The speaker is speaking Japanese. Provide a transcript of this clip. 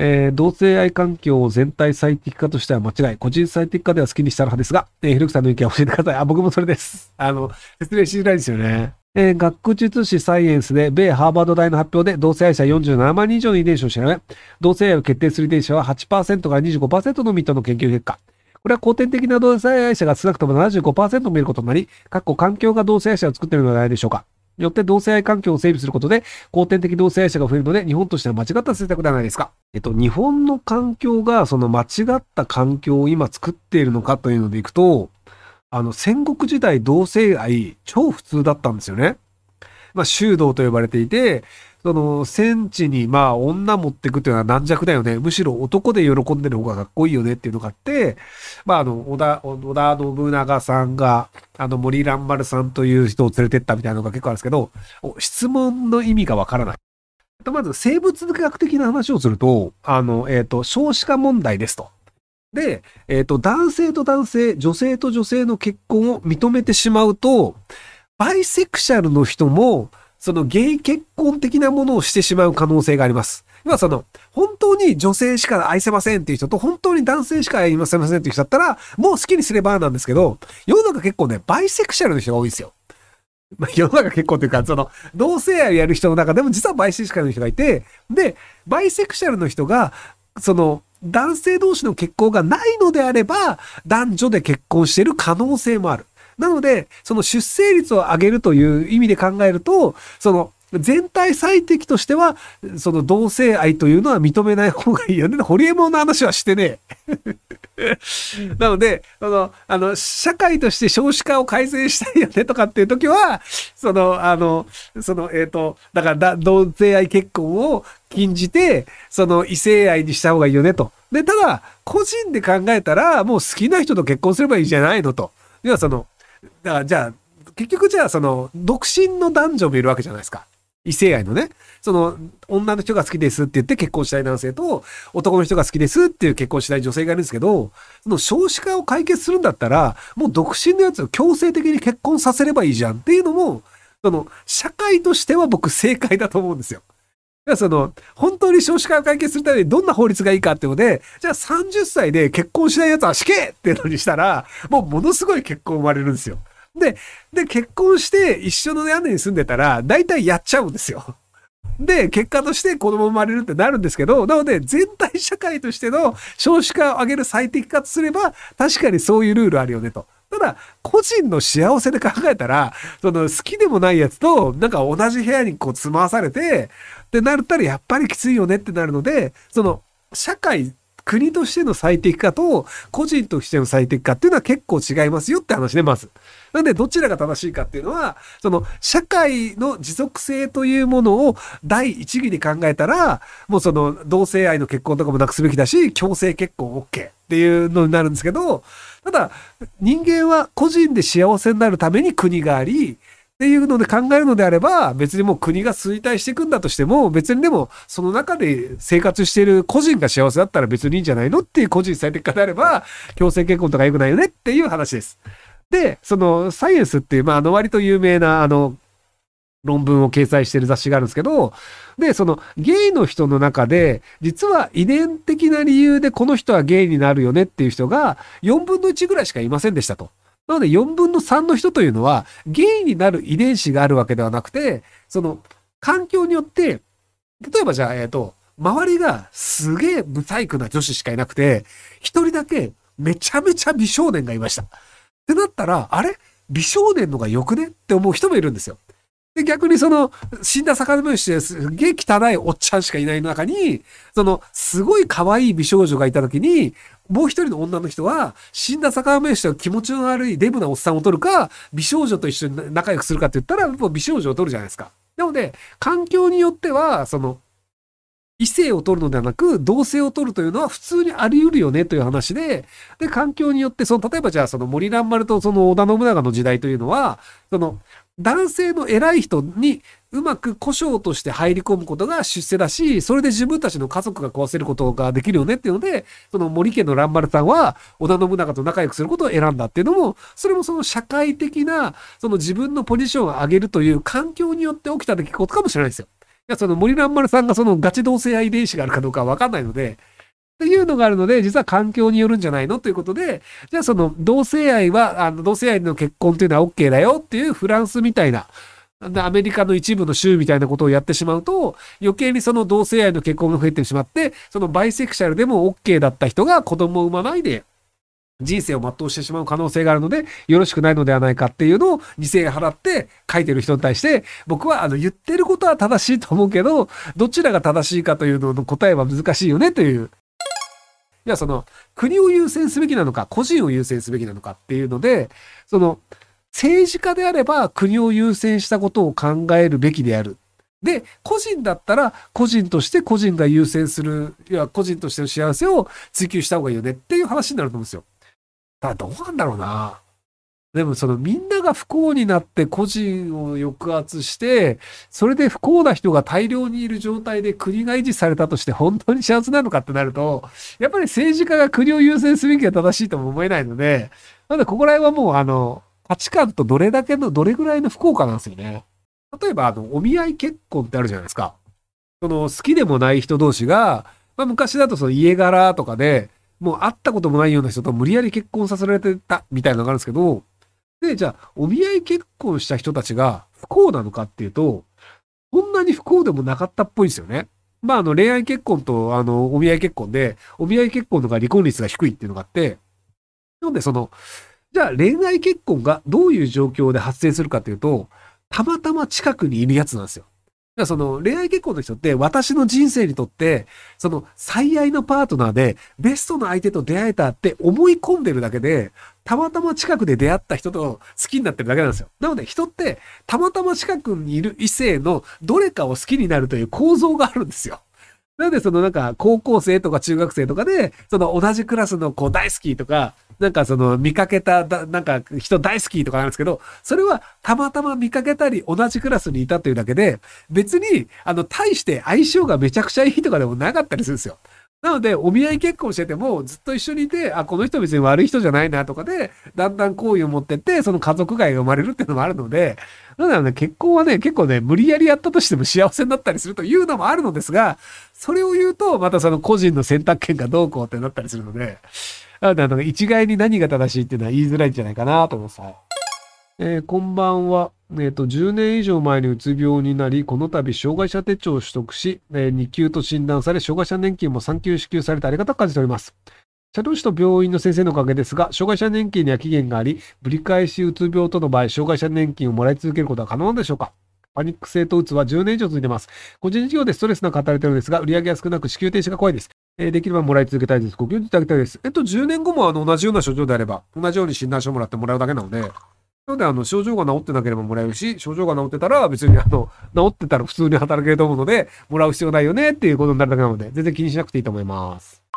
えー、同性愛環境を全体最適化としては間違い。個人最適化では好きにしたら派ですが、えー、ひろきさんの意見を教えてください。あ、僕もそれです。あの、説明しづらいですよね。えー、学術誌サイエンスで、米ハーバード大の発表で、同性愛者47万人以上の遺伝子を調べ、同性愛を決定する遺伝子は8%から25%のみとの研究結果。これは後天的な同性愛者が少なくとも75%を見ることになり、各個環境が同性愛者を作っているのではないでしょうか。よって同性愛環境を整備することで、後天的同性愛者が増えるので、日本としては間違った政策ではないですか。えっと、日本の環境がその間違った環境を今作っているのかというのでいくと、あの、戦国時代同性愛超普通だったんですよね。まあ、修道と呼ばれていて、その、戦地に、まあ、女持ってくっていうのは軟弱だよね。むしろ男で喜んでる方がかっこいいよねっていうのがあって、まあ、あの、織田、織田信長さんが、あの、森蘭丸さんという人を連れてったみたいなのが結構あるんですけど、質問の意味がわからない。まず、生物学的な話をすると、あの、えっ、ー、と、少子化問題ですと。で、えっ、ー、と、男性と男性、女性と女性の結婚を認めてしまうと、バイセクシャルの人も、そのゲイ結婚的なものをしてしまう可能性があります。要はその、本当に女性しか愛せませんっていう人と、本当に男性しか愛せませんっていう人だったら、もう好きにすればなんですけど、世の中結構ね、バイセクシャルの人が多いんですよ。まあ、世の中結構というか、その、同性愛をやる人の中でも実はバイセクシャルの人がいて、で、バイセクシャルの人が、その、男性同士の結婚がないのであれば、男女で結婚してる可能性もある。なので、その出生率を上げるという意味で考えると、その、全体最適としては、その同性愛というのは認めない方がいいよね。ホリエモンの話はしてねえ。なので、その、あの、社会として少子化を改善したいよねとかっていう時は、その、あの、その、えっ、ー、と、だから同性愛結婚を禁じて、その異性愛にした方がいいよねと。で、ただ、個人で考えたら、もう好きな人と結婚すればいいじゃないのと。要はその、だからじゃあ、結局じゃあその、独身の男女もいるわけじゃないですか。異性愛のね。その、女の人が好きですって言って結婚したい男性と、男の人が好きですっていう結婚しない女性がいるんですけど、その少子化を解決するんだったら、もう独身のやつを強制的に結婚させればいいじゃんっていうのも、その、社会としては僕正解だと思うんですよ。その、本当に少子化を解決するためにどんな法律がいいかっていうので、じゃあ30歳で結婚しない奴は死刑っていうのにしたら、もうものすごい結婚生まれるんですよ。で、で、結婚して一緒の屋根に住んでたら、大体やっちゃうんですよ。で、結果として子供生まれるってなるんですけど、なので全体社会としての少子化を上げる最適化とすれば、確かにそういうルールあるよねと。ただ、個人の幸せで考えたら、その好きでもないやつと、なんか同じ部屋にこう積まわされて、ってなったらやっぱりきついよねってなるので、その、社会、国としての最適化と個人としての最適化っていうのは結構違いますよって話ね、まず。なんでどちらが正しいかっていうのは、その社会の持続性というものを第一義に考えたら、もうその同性愛の結婚とかもなくすべきだし、強制結婚 OK っていうのになるんですけど、ただ人間は個人で幸せになるために国があり、っていうので考えるのであれば、別にもう国が衰退していくんだとしても、別にでも、その中で生活している個人が幸せだったら別にいいんじゃないのっていう個人最適化であれば、強制結婚とか良くないよねっていう話です。で、その、サイエンスっていう、まあ、あの、割と有名な、あの、論文を掲載している雑誌があるんですけど、で、そのゲイの人の中で、実は遺伝的な理由でこの人はゲイになるよねっていう人が4分の1ぐらいしかいませんでしたと。なので4分の3の人というのは、ゲイになる遺伝子があるわけではなくて、その、環境によって、例えばじゃあ、えっ、ー、と、周りがすげえブサイクな女子しかいなくて、一人だけめちゃめちゃ美少年がいました。ってなったら、あれ？美少年のが良くね？って思う人もいるんですよ。で、逆にその、死んだ魚虫ですげえ汚いおっちゃんしかいない中に、その、すごい可愛い美少女がいた時に、もう一人の女の人は、死んだ魚虫と気持ちの悪いデブなおっさんを取るか、美少女と一緒に仲良くするかって言ったら、もう美少女を取るじゃないですか。なので、環境によっては、その、異性を取るのではなく、同性を取るというのは普通にあり得るよねという話で、で、環境によって、その、例えばじゃあその森蘭丸とその織田信長の時代というのは、その、男性の偉い人にうまく故障として入り込むことが出世だし、それで自分たちの家族が壊せることができるよねっていうので、その森家の蘭丸さんは織田信長と仲良くすることを選んだっていうのも、それもその社会的な、その自分のポジションを上げるという環境によって起きた出来事かもしれないですよ。いや、その森蘭丸さんがそのガチ同性愛遺伝子があるかどうかわかんないので、っていうのがあるので、実は環境によるんじゃないの？ということで、じゃあその同性愛は、あの同性愛の結婚っていうのは OK だよっていうフランスみたいな、アメリカの一部の州みたいなことをやってしまうと、余計にその同性愛の結婚が増えてしまって、そのバイセクシャルでも OK だった人が子供を産まないで、人生を全うしてしまう可能性があるので、よろしくないのではないかっていうのを2000円払って書いてる人に対して、僕はあの言ってることは正しいと思うけど、どちらが正しいかというのの答えは難しいよねという。いや、その、国を優先すべきなのか、個人を優先すべきなのかっていうので、その、政治家であれば国を優先したことを考えるべきである。で、個人だったら個人として個人が優先する、いや、個人としての幸せを追求した方がいいよねっていう話になると思うんですよ。ただどうなんだろうな。でもそのみんなが不幸になって個人を抑圧して、それで不幸な人が大量にいる状態で国が維持されたとして本当に幸せなのかってなると、やっぱり政治家が国を優先すべきが正しいとも思えないので、なのでここら辺はもうあの、価値観とどれだけの、どれぐらいの不幸かなんですよね。例えばあの、お見合い結婚ってあるじゃないですか。その好きでもない人同士が、まあ昔だとその家柄とかで、もう会ったこともないような人と無理やり結婚させられてたみたいなのがあるんですけど、で、じゃあ、お見合い結婚した人たちが不幸なのかっていうと、こんなに不幸でもなかったっぽいんですよね。まあ、あの、恋愛結婚と、あの、お見合い結婚で、お見合い結婚とか離婚率が低いっていうのがあって、なので、その、じゃあ恋愛結婚がどういう状況で発生するかっていうと、たまたま近くにいるやつなんですよ。だからその恋愛結婚の人って私の人生にとってその最愛のパートナーでベストの相手と出会えたって思い込んでるだけでたまたま近くで出会った人と好きになってるだけなんですよ。なので人ってたまたま近くにいる異性のどれかを好きになるという構造があるんですよ。なんでそのなんか高校生とか中学生とかでその同じクラスの子大好きとかなんかその見かけた、なんか人大好きとかなんですけど、それはたまたま見かけたり同じクラスにいたというだけで、別に、あの、対して相性がめちゃくちゃいいとかでもなかったりするんですよ。なので、お見合い結婚してても、ずっと一緒にいて、あ、この人別に悪い人じゃないなとかで、だんだん好意を持ってって、その家族外が生まれるっていうのもあるので、なので、ね、結婚はね、結構ね、無理やりやったとしても幸せになったりするというのもあるのですが、それを言うと、またその個人の選択権がどうこうってなったりするので、なので、一概に何が正しいっていうのは言いづらいんじゃないかなと思います。えー、こんばんは。えっ、と、10年以上前にうつ病になり、この度、障害者手帳を取得し、えー、2級と診断され、障害者年金も3級支給されてありがたく感じております。社労士と病院の先生のおかげですが、障害者年金には期限があり、ぶり返しうつ病との場合、障害者年金をもらい続けることは可能なんでしょうかパニック性とうつは10年以上続いてます。個人事業でストレスなく働いているのですが、売上が少なく支給停止が怖いです。えできればもらい続けたいです。ご協力いただきたいです。えっと、10年後もあの同じような症状であれば、同じように診断書をもらってもらうだけなので、なので、あの、症状が治ってなければもらえるし、症状が治ってたら別にあの、治ってたら普通に働けると思うので、もらう必要ないよねっていうことになるだけなので、全然気にしなくていいと思います。